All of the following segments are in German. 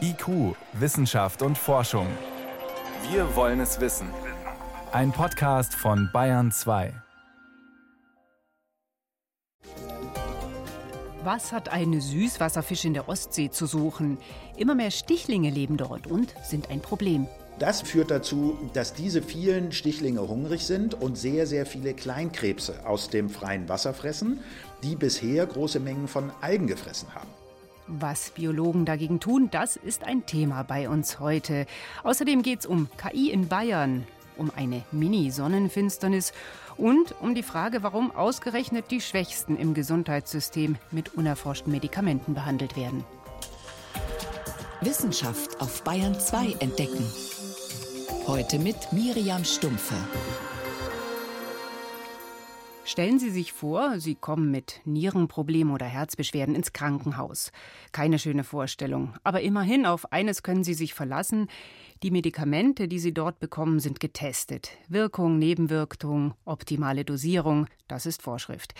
IQ, Wissenschaft und Forschung. Wir wollen es wissen. Ein Podcast von Bayern 2. Was hat ein Süßwasserfisch in der Ostsee zu suchen? Immer mehr Stichlinge leben dort und sind ein Problem. Das führt dazu, dass diese vielen Stichlinge hungrig sind und sehr, sehr viele Kleinkrebse aus dem freien Wasser fressen, die bisher große Mengen von Algen gefressen haben. Was Biologen dagegen tun, das ist ein Thema bei uns heute. Außerdem geht es um KI in Bayern, um eine Mini-Sonnenfinsternis und um die Frage, warum ausgerechnet die Schwächsten im Gesundheitssystem mit unerforschten Medikamenten behandelt werden. Wissenschaft auf Bayern 2 entdecken. Heute mit Miriam Stumpfe. Stellen Sie sich vor, Sie kommen mit Nierenproblemen oder Herzbeschwerden ins Krankenhaus. Keine schöne Vorstellung. Aber immerhin, auf eines können Sie sich verlassen. Die Medikamente, die Sie dort bekommen, sind getestet. Wirkung, Nebenwirkung, optimale Dosierung, das ist Vorschrift.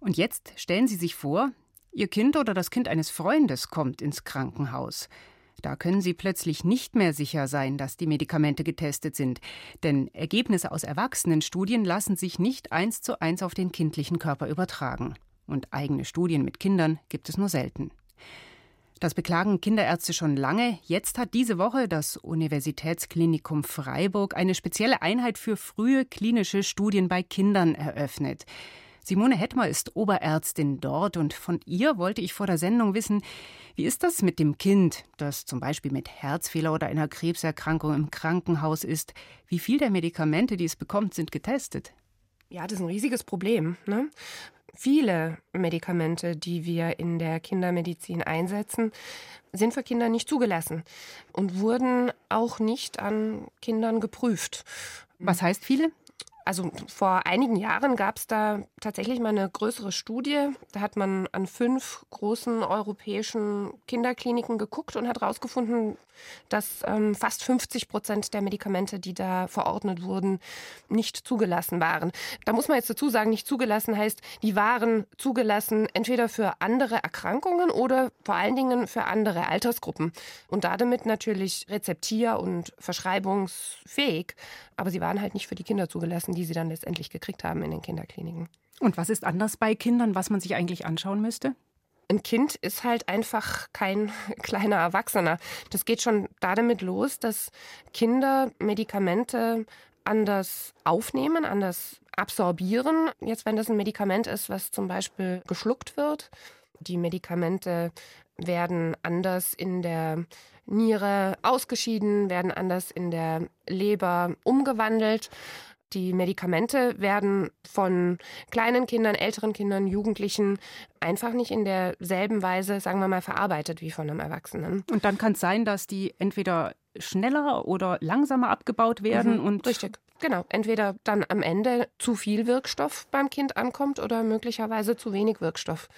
Und jetzt stellen Sie sich vor, Ihr Kind oder das Kind eines Freundes kommt ins Krankenhaus. Da können Sie plötzlich nicht mehr sicher sein, dass die Medikamente getestet sind, denn Ergebnisse aus Erwachsenenstudien lassen sich nicht eins zu eins auf den kindlichen Körper übertragen. Und eigene Studien mit Kindern gibt es nur selten. Das beklagen Kinderärzte schon lange. Jetzt hat diese Woche das Universitätsklinikum Freiburg eine spezielle Einheit für frühe klinische Studien bei Kindern eröffnet. Simone Hettmer ist Oberärztin dort und von ihr wollte ich vor der Sendung wissen, wie ist das mit dem Kind, das zum Beispiel mit Herzfehler oder einer Krebserkrankung im Krankenhaus ist? Wie viel der Medikamente, die es bekommt, sind getestet? Ja, das ist ein riesiges Problem. Ne? Viele Medikamente, die wir in der Kindermedizin einsetzen, sind für Kinder nicht zugelassen und wurden auch nicht an Kindern geprüft. Was heißt viele? Also vor einigen Jahren gab es da tatsächlich mal eine größere Studie. Da hat man an fünf großen europäischen Kinderkliniken geguckt und hat herausgefunden, dass ähm, fast 50 Prozent der Medikamente, die da verordnet wurden, nicht zugelassen waren. Da muss man jetzt dazu sagen, nicht zugelassen heißt, die waren zugelassen entweder für andere Erkrankungen oder vor allen Dingen für andere Altersgruppen und damit natürlich rezeptier- und verschreibungsfähig. Aber sie waren halt nicht für die Kinder zugelassen, die sie dann letztendlich gekriegt haben in den Kinderkliniken. Und was ist anders bei Kindern, was man sich eigentlich anschauen müsste? Ein Kind ist halt einfach kein kleiner Erwachsener. Das geht schon damit los, dass Kinder Medikamente anders aufnehmen, anders absorbieren. Jetzt, wenn das ein Medikament ist, was zum Beispiel geschluckt wird, die Medikamente werden anders in der Niere ausgeschieden, werden anders in der Leber umgewandelt. Die Medikamente werden von kleinen Kindern, älteren Kindern, Jugendlichen einfach nicht in derselben Weise, sagen wir mal, verarbeitet wie von einem Erwachsenen. Und dann kann es sein, dass die entweder schneller oder langsamer abgebaut werden mhm, und richtig. Genau, entweder dann am Ende zu viel Wirkstoff beim Kind ankommt oder möglicherweise zu wenig Wirkstoff.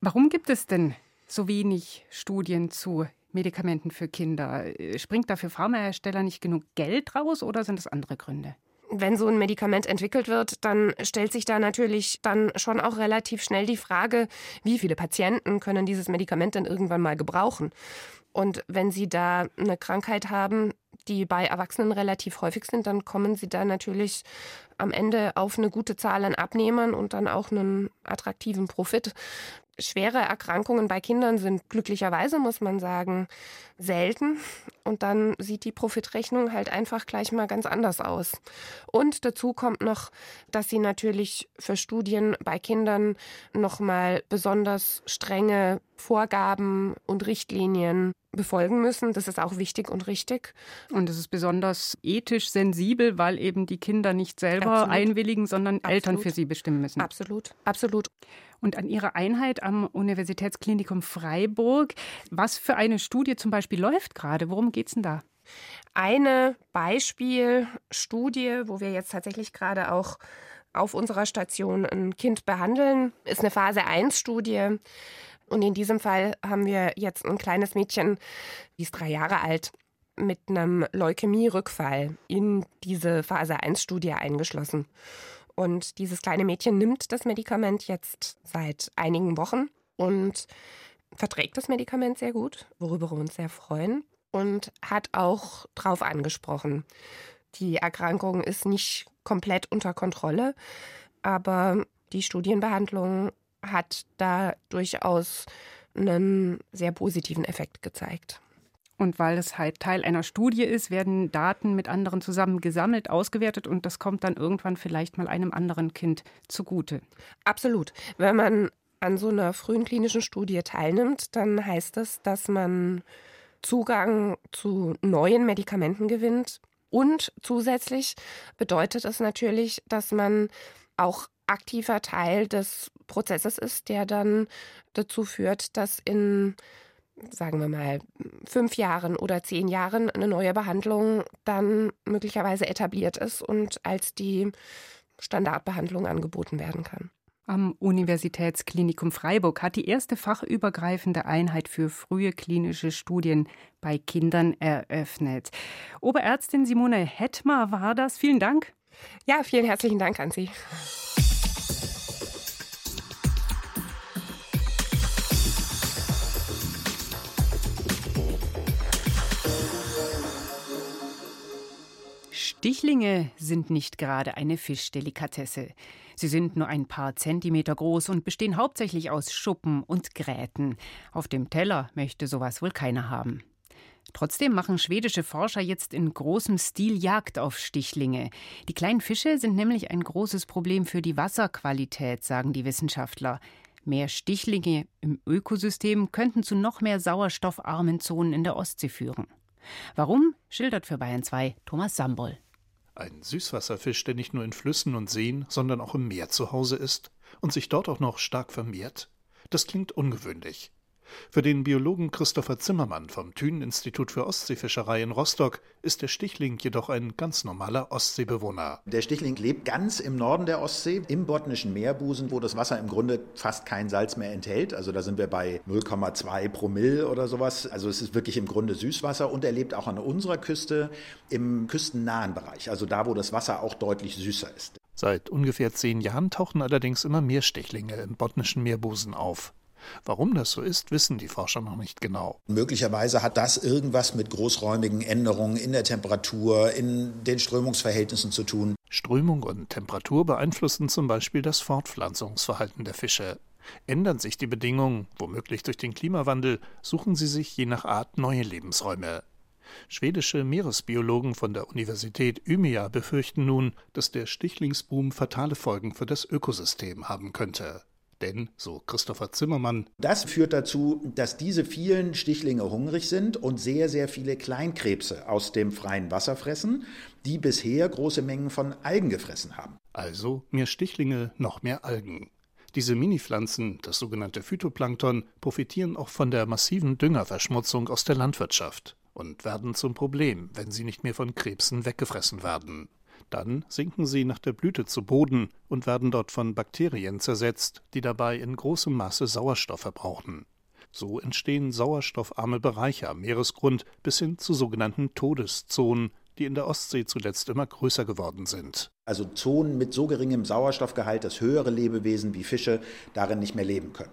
Warum gibt es denn so wenig Studien zu Medikamenten für Kinder? Springt da für Pharmahersteller nicht genug Geld raus oder sind es andere Gründe? Wenn so ein Medikament entwickelt wird, dann stellt sich da natürlich dann schon auch relativ schnell die Frage, wie viele Patienten können dieses Medikament denn irgendwann mal gebrauchen? Und wenn Sie da eine Krankheit haben, die bei Erwachsenen relativ häufig sind, dann kommen Sie da natürlich am Ende auf eine gute Zahl an Abnehmern und dann auch einen attraktiven Profit. Schwere Erkrankungen bei Kindern sind glücklicherweise, muss man sagen, selten. Und dann sieht die Profitrechnung halt einfach gleich mal ganz anders aus. Und dazu kommt noch, dass sie natürlich für Studien bei Kindern nochmal besonders strenge Vorgaben und Richtlinien befolgen müssen. Das ist auch wichtig und richtig. Und es ist besonders ethisch sensibel, weil eben die Kinder nicht selber Absolut. einwilligen, sondern Absolut. Eltern für sie bestimmen müssen. Absolut, absolut. Und an Ihrer Einheit am Universitätsklinikum Freiburg, was für eine Studie zum Beispiel läuft gerade? Worum geht es denn da? Eine Beispielstudie, wo wir jetzt tatsächlich gerade auch auf unserer Station ein Kind behandeln, ist eine Phase 1 Studie. Und in diesem Fall haben wir jetzt ein kleines Mädchen, die ist drei Jahre alt, mit einem Leukämie-Rückfall in diese Phase 1 Studie eingeschlossen. Und dieses kleine Mädchen nimmt das Medikament jetzt seit einigen Wochen und verträgt das Medikament sehr gut, worüber wir uns sehr freuen und hat auch drauf angesprochen. Die Erkrankung ist nicht komplett unter Kontrolle, aber die Studienbehandlung hat da durchaus einen sehr positiven Effekt gezeigt. Und weil es halt Teil einer Studie ist, werden Daten mit anderen zusammen gesammelt, ausgewertet und das kommt dann irgendwann vielleicht mal einem anderen Kind zugute. Absolut. Wenn man an so einer frühen klinischen Studie teilnimmt, dann heißt das, dass man Zugang zu neuen Medikamenten gewinnt. Und zusätzlich bedeutet es natürlich, dass man auch aktiver Teil des Prozesses ist, der dann dazu führt, dass in sagen wir mal, fünf Jahren oder zehn Jahren eine neue Behandlung dann möglicherweise etabliert ist und als die Standardbehandlung angeboten werden kann. Am Universitätsklinikum Freiburg hat die erste fachübergreifende Einheit für frühe klinische Studien bei Kindern eröffnet. Oberärztin Simone Hettmer war das. Vielen Dank. Ja, vielen herzlichen Dank an Sie. Stichlinge sind nicht gerade eine Fischdelikatesse. Sie sind nur ein paar Zentimeter groß und bestehen hauptsächlich aus Schuppen und Gräten. Auf dem Teller möchte sowas wohl keiner haben. Trotzdem machen schwedische Forscher jetzt in großem Stil Jagd auf Stichlinge. Die kleinen Fische sind nämlich ein großes Problem für die Wasserqualität, sagen die Wissenschaftler. Mehr Stichlinge im Ökosystem könnten zu noch mehr sauerstoffarmen Zonen in der Ostsee führen. Warum, schildert für Bayern 2 Thomas Sambol. Ein Süßwasserfisch, der nicht nur in Flüssen und Seen, sondern auch im Meer zu Hause ist und sich dort auch noch stark vermehrt? Das klingt ungewöhnlich. Für den Biologen Christopher Zimmermann vom Thünen-Institut für Ostseefischerei in Rostock ist der Stichling jedoch ein ganz normaler Ostseebewohner. Der Stichling lebt ganz im Norden der Ostsee, im Botnischen Meerbusen, wo das Wasser im Grunde fast kein Salz mehr enthält. Also da sind wir bei 0,2 Promille oder sowas. Also es ist wirklich im Grunde Süßwasser und er lebt auch an unserer Küste im küstennahen Bereich, also da, wo das Wasser auch deutlich süßer ist. Seit ungefähr zehn Jahren tauchen allerdings immer mehr Stichlinge im Botnischen Meerbusen auf. Warum das so ist, wissen die Forscher noch nicht genau. Möglicherweise hat das irgendwas mit großräumigen Änderungen in der Temperatur, in den Strömungsverhältnissen zu tun. Strömung und Temperatur beeinflussen zum Beispiel das Fortpflanzungsverhalten der Fische. Ändern sich die Bedingungen, womöglich durch den Klimawandel, suchen sie sich je nach Art neue Lebensräume. Schwedische Meeresbiologen von der Universität Umeå befürchten nun, dass der Stichlingsboom fatale Folgen für das Ökosystem haben könnte. Denn, so Christopher Zimmermann, das führt dazu, dass diese vielen Stichlinge hungrig sind und sehr, sehr viele Kleinkrebse aus dem freien Wasser fressen, die bisher große Mengen von Algen gefressen haben. Also mehr Stichlinge, noch mehr Algen. Diese Minipflanzen, das sogenannte Phytoplankton, profitieren auch von der massiven Düngerverschmutzung aus der Landwirtschaft und werden zum Problem, wenn sie nicht mehr von Krebsen weggefressen werden. Dann sinken sie nach der Blüte zu Boden und werden dort von Bakterien zersetzt, die dabei in großem Maße Sauerstoff verbrauchen. So entstehen sauerstoffarme Bereiche am Meeresgrund bis hin zu sogenannten Todeszonen, die in der Ostsee zuletzt immer größer geworden sind. Also Zonen mit so geringem Sauerstoffgehalt, dass höhere Lebewesen wie Fische darin nicht mehr leben können.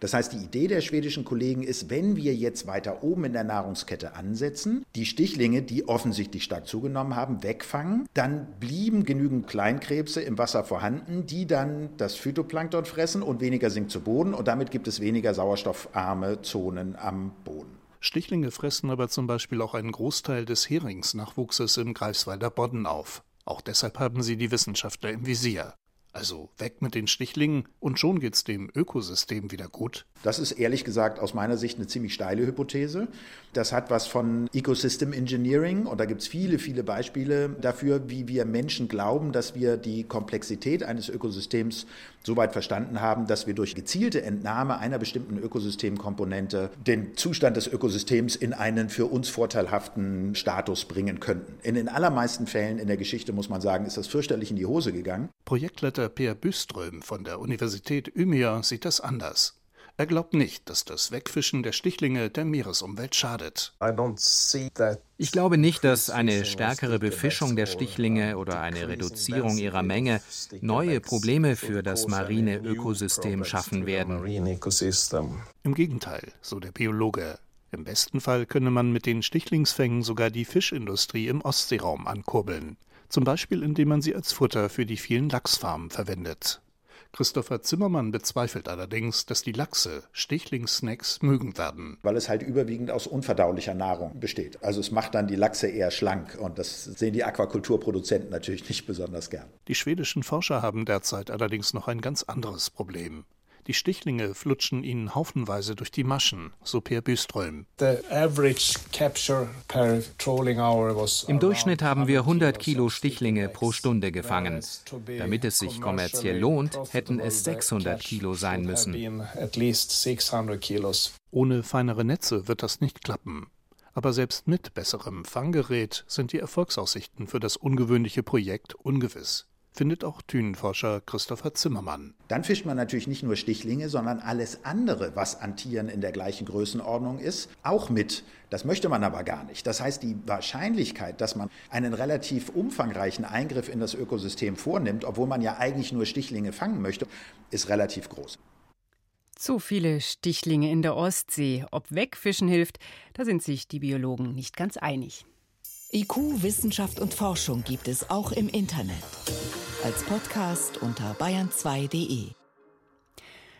Das heißt, die Idee der schwedischen Kollegen ist, wenn wir jetzt weiter oben in der Nahrungskette ansetzen, die Stichlinge, die offensichtlich stark zugenommen haben, wegfangen, dann blieben genügend Kleinkrebse im Wasser vorhanden, die dann das Phytoplankton fressen und weniger sinkt zu Boden und damit gibt es weniger sauerstoffarme Zonen am Boden. Stichlinge fressen aber zum Beispiel auch einen Großteil des Heringsnachwuchses im Greifswalder Bodden auf. Auch deshalb haben sie die Wissenschaftler im Visier. Also weg mit den Stichlingen und schon geht's dem Ökosystem wieder gut. Das ist ehrlich gesagt aus meiner Sicht eine ziemlich steile Hypothese. Das hat was von Ecosystem Engineering und da gibt es viele, viele Beispiele dafür, wie wir Menschen glauben, dass wir die Komplexität eines Ökosystems so weit verstanden haben, dass wir durch gezielte Entnahme einer bestimmten Ökosystemkomponente den Zustand des Ökosystems in einen für uns vorteilhaften Status bringen könnten. In den allermeisten Fällen in der Geschichte, muss man sagen, ist das fürchterlich in die Hose gegangen. Projektleiter Peer Büström von der Universität Umeå sieht das anders. Er glaubt nicht, dass das Wegfischen der Stichlinge der Meeresumwelt schadet. Ich glaube nicht, dass eine stärkere Befischung der Stichlinge oder eine Reduzierung ihrer Menge neue Probleme für das marine Ökosystem schaffen werden. Im Gegenteil, so der Biologe. Im besten Fall könne man mit den Stichlingsfängen sogar die Fischindustrie im Ostseeraum ankurbeln. Zum Beispiel, indem man sie als Futter für die vielen Lachsfarmen verwendet. Christopher Zimmermann bezweifelt allerdings, dass die Lachse Stichlingssnacks mögen werden. Weil es halt überwiegend aus unverdaulicher Nahrung besteht. Also es macht dann die Lachse eher schlank und das sehen die Aquakulturproduzenten natürlich nicht besonders gern. Die schwedischen Forscher haben derzeit allerdings noch ein ganz anderes Problem. Die Stichlinge flutschen ihnen haufenweise durch die Maschen, so Per Büström. Im Durchschnitt haben wir 100 Kilo Stichlinge pro Stunde gefangen. Damit es sich kommerziell lohnt, hätten es 600 Kilo sein müssen. Ohne feinere Netze wird das nicht klappen. Aber selbst mit besserem Fanggerät sind die Erfolgsaussichten für das ungewöhnliche Projekt ungewiss findet auch Thünenforscher Christopher Zimmermann. Dann fischt man natürlich nicht nur Stichlinge, sondern alles andere, was an Tieren in der gleichen Größenordnung ist, auch mit. Das möchte man aber gar nicht. Das heißt, die Wahrscheinlichkeit, dass man einen relativ umfangreichen Eingriff in das Ökosystem vornimmt, obwohl man ja eigentlich nur Stichlinge fangen möchte, ist relativ groß. Zu viele Stichlinge in der Ostsee. Ob Wegfischen hilft, da sind sich die Biologen nicht ganz einig. IQ, Wissenschaft und Forschung gibt es auch im Internet als Podcast unter bayern2.de.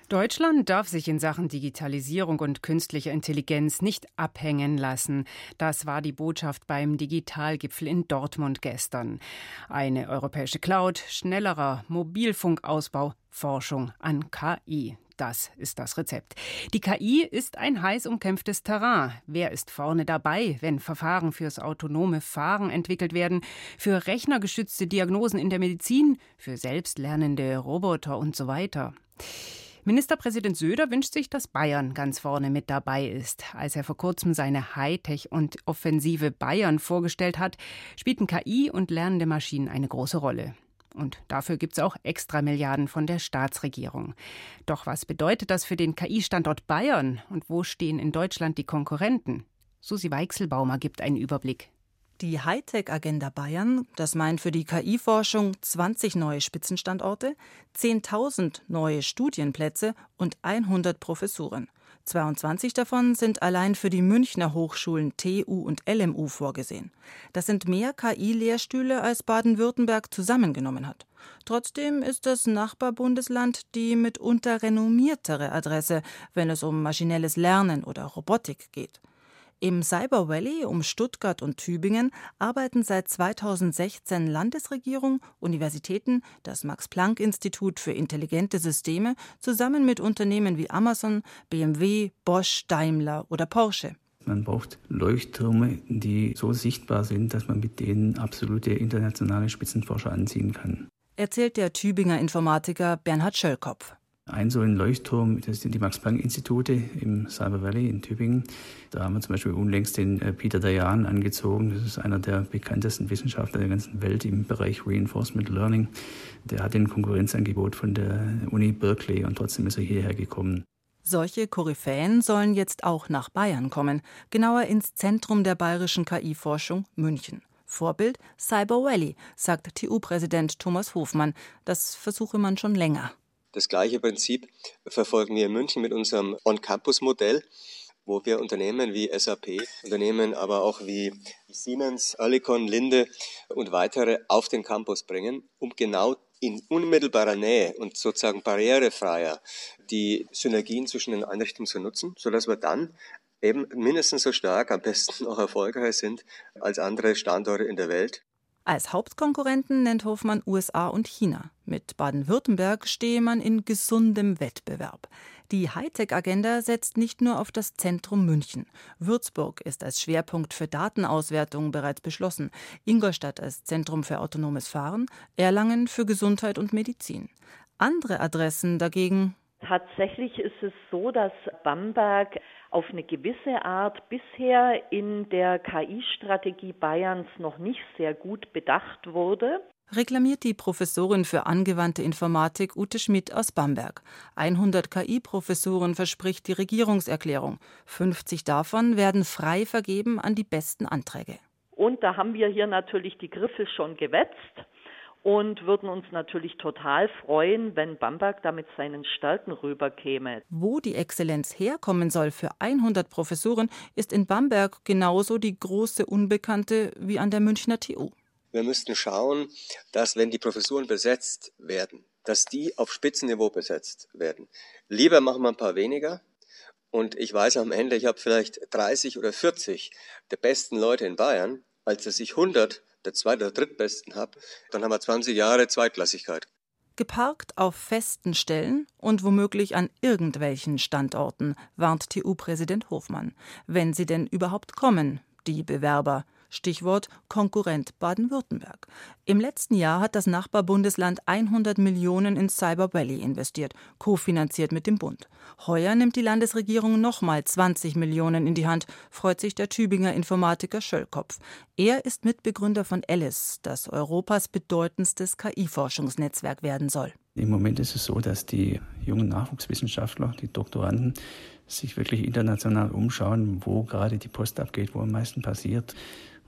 Deutschland darf sich in Sachen Digitalisierung und künstlicher Intelligenz nicht abhängen lassen. Das war die Botschaft beim Digitalgipfel in Dortmund gestern. Eine europäische Cloud, schnellerer Mobilfunkausbau, Forschung an KI. Das ist das Rezept. Die KI ist ein heiß umkämpftes Terrain. Wer ist vorne dabei, wenn Verfahren fürs autonome Fahren entwickelt werden, für rechnergeschützte Diagnosen in der Medizin, für selbstlernende Roboter und so weiter? Ministerpräsident Söder wünscht sich, dass Bayern ganz vorne mit dabei ist. Als er vor kurzem seine Hightech- und offensive Bayern vorgestellt hat, spielten KI und lernende Maschinen eine große Rolle. Und dafür gibt es auch extra Milliarden von der Staatsregierung. Doch was bedeutet das für den KI-Standort Bayern und wo stehen in Deutschland die Konkurrenten? Susi Weichselbaumer gibt einen Überblick. Die Hightech-Agenda Bayern, das meint für die KI-Forschung 20 neue Spitzenstandorte, 10.000 neue Studienplätze und 100 Professuren. 22 davon sind allein für die Münchner Hochschulen TU und LMU vorgesehen. Das sind mehr KI-Lehrstühle, als Baden-Württemberg zusammengenommen hat. Trotzdem ist das Nachbarbundesland die mitunter renommiertere Adresse, wenn es um maschinelles Lernen oder Robotik geht. Im Cyber Valley um Stuttgart und Tübingen arbeiten seit 2016 Landesregierung, Universitäten, das Max-Planck-Institut für intelligente Systeme zusammen mit Unternehmen wie Amazon, BMW, Bosch, Daimler oder Porsche. Man braucht Leuchttürme, die so sichtbar sind, dass man mit denen absolute internationale Spitzenforscher anziehen kann. Erzählt der Tübinger Informatiker Bernhard Schöllkopf. Ein so ein Leuchtturm, das sind die Max-Planck-Institute im Cyber Valley in Tübingen. Da haben wir zum Beispiel unlängst den äh, Peter Dayan angezogen. Das ist einer der bekanntesten Wissenschaftler der ganzen Welt im Bereich Reinforcement Learning. Der hat ein Konkurrenzangebot von der Uni Berkeley und trotzdem ist er hierher gekommen. Solche Koryphäen sollen jetzt auch nach Bayern kommen, genauer ins Zentrum der bayerischen KI-Forschung München. Vorbild Cyber Valley, sagt TU-Präsident Thomas Hofmann. Das versuche man schon länger. Das gleiche Prinzip verfolgen wir in München mit unserem On-Campus-Modell, wo wir Unternehmen wie SAP, Unternehmen aber auch wie Siemens, Oerlikon, Linde und weitere auf den Campus bringen, um genau in unmittelbarer Nähe und sozusagen barrierefreier die Synergien zwischen den Einrichtungen zu nutzen, sodass wir dann eben mindestens so stark, am besten auch erfolgreich sind als andere Standorte in der Welt. Als Hauptkonkurrenten nennt Hofmann USA und China. Mit Baden-Württemberg stehe man in gesundem Wettbewerb. Die Hightech-Agenda setzt nicht nur auf das Zentrum München. Würzburg ist als Schwerpunkt für Datenauswertung bereits beschlossen, Ingolstadt als Zentrum für autonomes Fahren, Erlangen für Gesundheit und Medizin. Andere Adressen dagegen Tatsächlich ist es so, dass Bamberg auf eine gewisse Art bisher in der KI-Strategie Bayerns noch nicht sehr gut bedacht wurde. Reklamiert die Professorin für angewandte Informatik Ute Schmidt aus Bamberg. 100 KI-Professoren verspricht die Regierungserklärung. 50 davon werden frei vergeben an die besten Anträge. Und da haben wir hier natürlich die Griffe schon gewetzt und würden uns natürlich total freuen, wenn Bamberg da mit seinen Stärken rüberkäme. Wo die Exzellenz herkommen soll für 100 Professuren, ist in Bamberg genauso die große Unbekannte wie an der Münchner TU. Wir müssten schauen, dass wenn die Professuren besetzt werden, dass die auf Spitzenniveau besetzt werden. Lieber machen wir ein paar weniger, und ich weiß am Ende, ich habe vielleicht 30 oder 40 der besten Leute in Bayern, als dass ich 100 der zweit- oder drittbesten habe, dann haben wir 20 Jahre Zweitklassigkeit. Geparkt auf festen Stellen und womöglich an irgendwelchen Standorten, warnt TU-Präsident Hofmann. Wenn sie denn überhaupt kommen, die Bewerber. Stichwort Konkurrent Baden-Württemberg. Im letzten Jahr hat das Nachbarbundesland 100 Millionen in Cyber Valley investiert, kofinanziert mit dem Bund. Heuer nimmt die Landesregierung nochmal 20 Millionen in die Hand, freut sich der Tübinger Informatiker Schöllkopf. Er ist Mitbegründer von Alice, das Europas bedeutendstes KI-Forschungsnetzwerk werden soll. Im Moment ist es so, dass die jungen Nachwuchswissenschaftler, die Doktoranden, sich wirklich international umschauen, wo gerade die Post abgeht, wo am meisten passiert.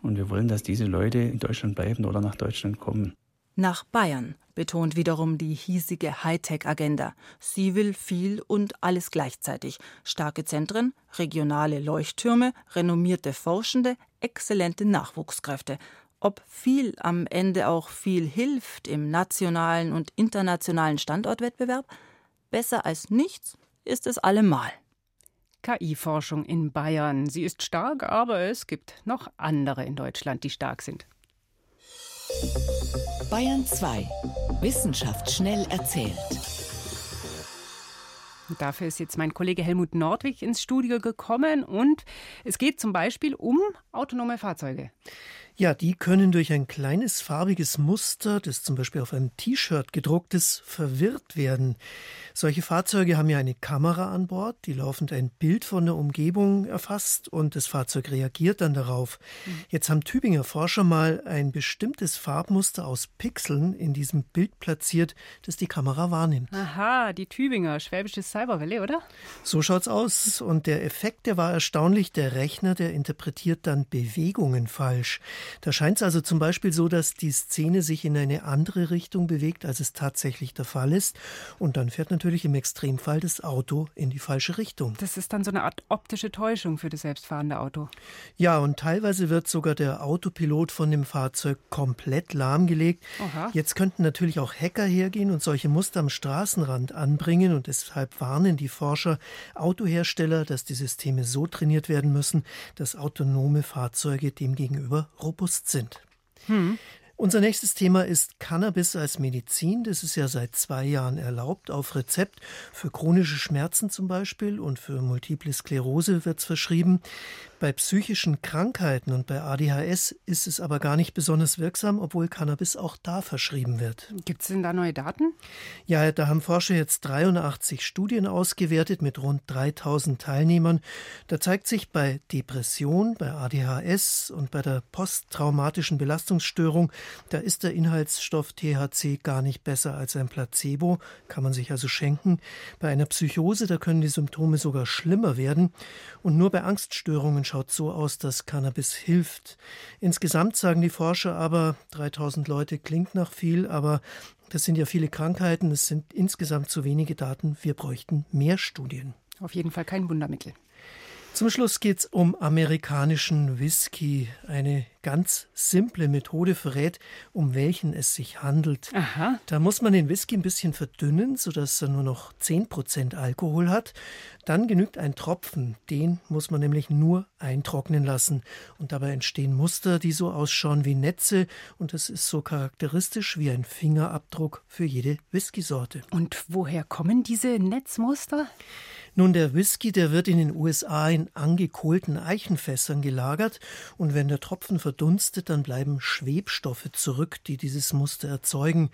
Und wir wollen, dass diese Leute in Deutschland bleiben oder nach Deutschland kommen. Nach Bayern, betont wiederum die hiesige Hightech-Agenda. Sie will viel und alles gleichzeitig. Starke Zentren, regionale Leuchttürme, renommierte Forschende, exzellente Nachwuchskräfte. Ob viel am Ende auch viel hilft im nationalen und internationalen Standortwettbewerb? Besser als nichts ist es allemal. KI-Forschung in Bayern. Sie ist stark, aber es gibt noch andere in Deutschland, die stark sind. Bayern 2. Wissenschaft schnell erzählt. Dafür ist jetzt mein Kollege Helmut Nordwig ins Studio gekommen und es geht zum Beispiel um autonome Fahrzeuge. Ja, die können durch ein kleines farbiges Muster, das zum Beispiel auf einem T-Shirt gedruckt ist, verwirrt werden. Solche Fahrzeuge haben ja eine Kamera an Bord, die laufend ein Bild von der Umgebung erfasst und das Fahrzeug reagiert dann darauf. Mhm. Jetzt haben Tübinger Forscher mal ein bestimmtes Farbmuster aus Pixeln in diesem Bild platziert, das die Kamera wahrnimmt. Aha, die Tübinger, schwäbisches Cyberwelle, oder? So schaut's aus und der Effekt, der war erstaunlich. Der Rechner, der interpretiert dann Bewegungen falsch. Da scheint es also zum Beispiel so, dass die Szene sich in eine andere Richtung bewegt, als es tatsächlich der Fall ist. Und dann fährt natürlich im Extremfall das Auto in die falsche Richtung. Das ist dann so eine Art optische Täuschung für das selbstfahrende Auto. Ja, und teilweise wird sogar der Autopilot von dem Fahrzeug komplett lahmgelegt. Aha. Jetzt könnten natürlich auch Hacker hergehen und solche Muster am Straßenrand anbringen. Und deshalb warnen die Forscher Autohersteller, dass die Systeme so trainiert werden müssen, dass autonome Fahrzeuge demgegenüber robust sind. Hm. Unser nächstes Thema ist Cannabis als Medizin. Das ist ja seit zwei Jahren erlaubt, auf Rezept. Für chronische Schmerzen zum Beispiel und für Multiple Sklerose wird es verschrieben. Bei psychischen Krankheiten und bei ADHS ist es aber gar nicht besonders wirksam, obwohl Cannabis auch da verschrieben wird. Gibt es denn da neue Daten? Ja, da haben Forscher jetzt 83 Studien ausgewertet mit rund 3000 Teilnehmern. Da zeigt sich bei Depression, bei ADHS und bei der posttraumatischen Belastungsstörung, da ist der Inhaltsstoff THC gar nicht besser als ein Placebo, kann man sich also schenken. Bei einer Psychose, da können die Symptome sogar schlimmer werden. Und nur bei Angststörungen schaut so aus, dass Cannabis hilft. Insgesamt sagen die Forscher aber, 3000 Leute klingt nach viel, aber das sind ja viele Krankheiten, es sind insgesamt zu wenige Daten. Wir bräuchten mehr Studien. Auf jeden Fall kein Wundermittel. Zum Schluss geht es um amerikanischen Whisky. Eine ganz simple Methode verrät, um welchen es sich handelt. Aha. Da muss man den Whisky ein bisschen verdünnen, sodass er nur noch 10% Alkohol hat. Dann genügt ein Tropfen. Den muss man nämlich nur eintrocknen lassen. Und dabei entstehen Muster, die so ausschauen wie Netze. Und das ist so charakteristisch wie ein Fingerabdruck für jede Whiskysorte. Und woher kommen diese Netzmuster? Nun, der Whisky, der wird in den USA in angekohlten Eichenfässern gelagert und wenn der Tropfen verdunstet, dann bleiben Schwebstoffe zurück, die dieses Muster erzeugen.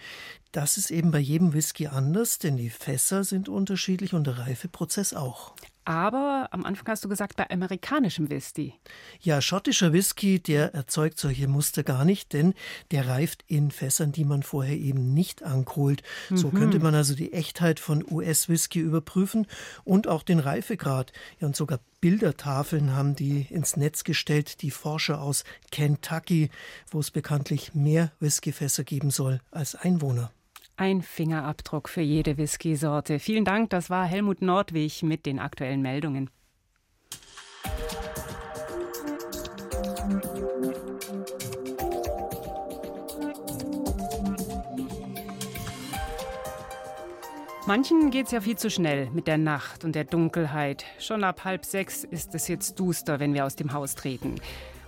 Das ist eben bei jedem Whisky anders, denn die Fässer sind unterschiedlich und der Reifeprozess auch. Aber am Anfang hast du gesagt, bei amerikanischem Whisky. Ja, schottischer Whisky, der erzeugt solche Muster gar nicht, denn der reift in Fässern, die man vorher eben nicht ankohlt. Mhm. So könnte man also die Echtheit von US-Whisky überprüfen und auch den Reifegrad. Ja, und sogar Bildertafeln haben die ins Netz gestellt, die Forscher aus Kentucky, wo es bekanntlich mehr Whiskyfässer geben soll als Einwohner. Ein Fingerabdruck für jede Whisky-Sorte. Vielen Dank, das war Helmut Nordwig mit den aktuellen Meldungen. Manchen geht's ja viel zu schnell mit der Nacht und der Dunkelheit. Schon ab halb sechs ist es jetzt duster, wenn wir aus dem Haus treten.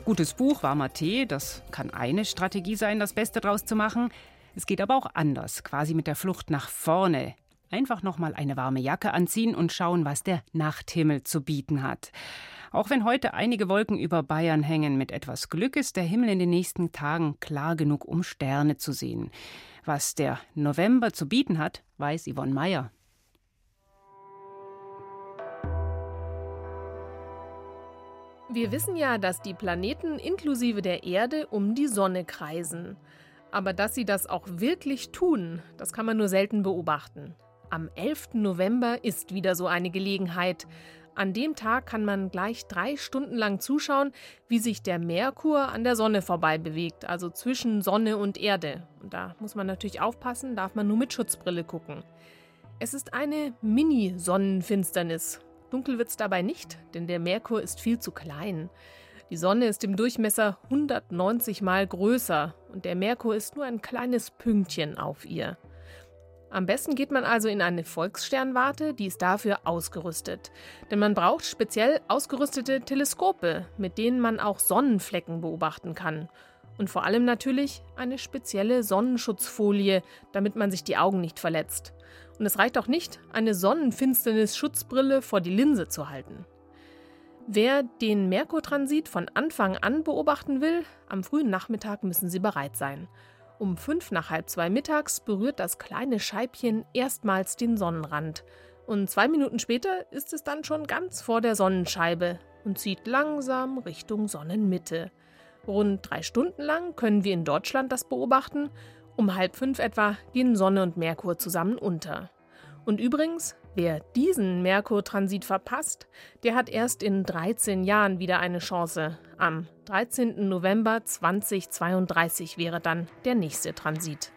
Gutes Buch, warmer Tee, das kann eine Strategie sein, das Beste draus zu machen. Es geht aber auch anders, quasi mit der Flucht nach vorne. Einfach nochmal eine warme Jacke anziehen und schauen, was der Nachthimmel zu bieten hat. Auch wenn heute einige Wolken über Bayern hängen, mit etwas Glück ist der Himmel in den nächsten Tagen klar genug, um Sterne zu sehen. Was der November zu bieten hat, weiß Yvonne Meyer. Wir wissen ja, dass die Planeten inklusive der Erde um die Sonne kreisen. Aber dass sie das auch wirklich tun, das kann man nur selten beobachten. Am 11. November ist wieder so eine Gelegenheit. An dem Tag kann man gleich drei Stunden lang zuschauen, wie sich der Merkur an der Sonne vorbei bewegt, also zwischen Sonne und Erde. Und da muss man natürlich aufpassen, darf man nur mit Schutzbrille gucken. Es ist eine Mini-Sonnenfinsternis. Dunkel wird es dabei nicht, denn der Merkur ist viel zu klein. Die Sonne ist im Durchmesser 190 Mal größer und der Merkur ist nur ein kleines Pünktchen auf ihr. Am besten geht man also in eine Volkssternwarte, die ist dafür ausgerüstet. Denn man braucht speziell ausgerüstete Teleskope, mit denen man auch Sonnenflecken beobachten kann. Und vor allem natürlich eine spezielle Sonnenschutzfolie, damit man sich die Augen nicht verletzt. Und es reicht auch nicht, eine Sonnenfinsternis-Schutzbrille vor die Linse zu halten. Wer den Merkurtransit von Anfang an beobachten will, am frühen Nachmittag müssen Sie bereit sein. Um fünf nach halb zwei mittags berührt das kleine Scheibchen erstmals den Sonnenrand. Und zwei Minuten später ist es dann schon ganz vor der Sonnenscheibe und zieht langsam Richtung Sonnenmitte. Rund drei Stunden lang können wir in Deutschland das beobachten. Um halb fünf etwa gehen Sonne und Merkur zusammen unter. Und übrigens, Wer diesen Merkur-Transit verpasst, der hat erst in 13 Jahren wieder eine Chance. Am 13. November 2032 wäre dann der nächste Transit.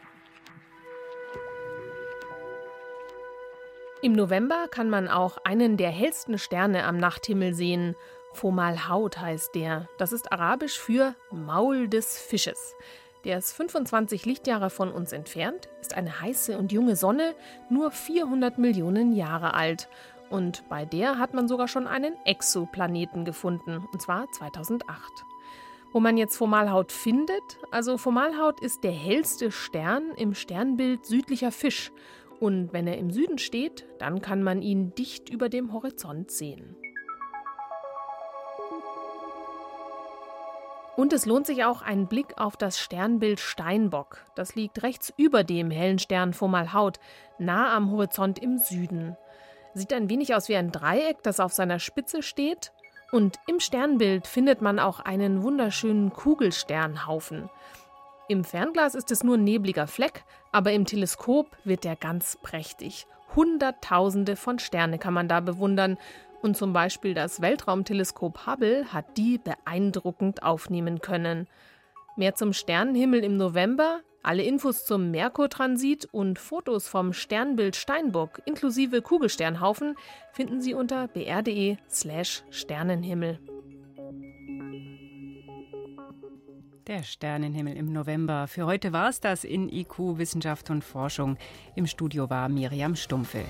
Im November kann man auch einen der hellsten Sterne am Nachthimmel sehen. Fomalhaut heißt der. Das ist arabisch für Maul des Fisches. Der ist 25 Lichtjahre von uns entfernt, ist eine heiße und junge Sonne, nur 400 Millionen Jahre alt. Und bei der hat man sogar schon einen Exoplaneten gefunden, und zwar 2008. Wo man jetzt Formalhaut findet, also Formalhaut ist der hellste Stern im Sternbild südlicher Fisch. Und wenn er im Süden steht, dann kann man ihn dicht über dem Horizont sehen. Und es lohnt sich auch ein Blick auf das Sternbild Steinbock. Das liegt rechts über dem hellen Stern Fomalhaut, nah am Horizont im Süden. Sieht ein wenig aus wie ein Dreieck, das auf seiner Spitze steht. Und im Sternbild findet man auch einen wunderschönen Kugelsternhaufen. Im Fernglas ist es nur ein nebliger Fleck, aber im Teleskop wird er ganz prächtig. Hunderttausende von Sterne kann man da bewundern und zum Beispiel das Weltraumteleskop Hubble hat die beeindruckend aufnehmen können. Mehr zum Sternenhimmel im November, alle Infos zum Merkurtransit und Fotos vom Sternbild Steinbock inklusive Kugelsternhaufen finden Sie unter br.de/slash Sternenhimmel. Der Sternenhimmel im November. Für heute war es das in IQ Wissenschaft und Forschung. Im Studio war Miriam Stumpfe.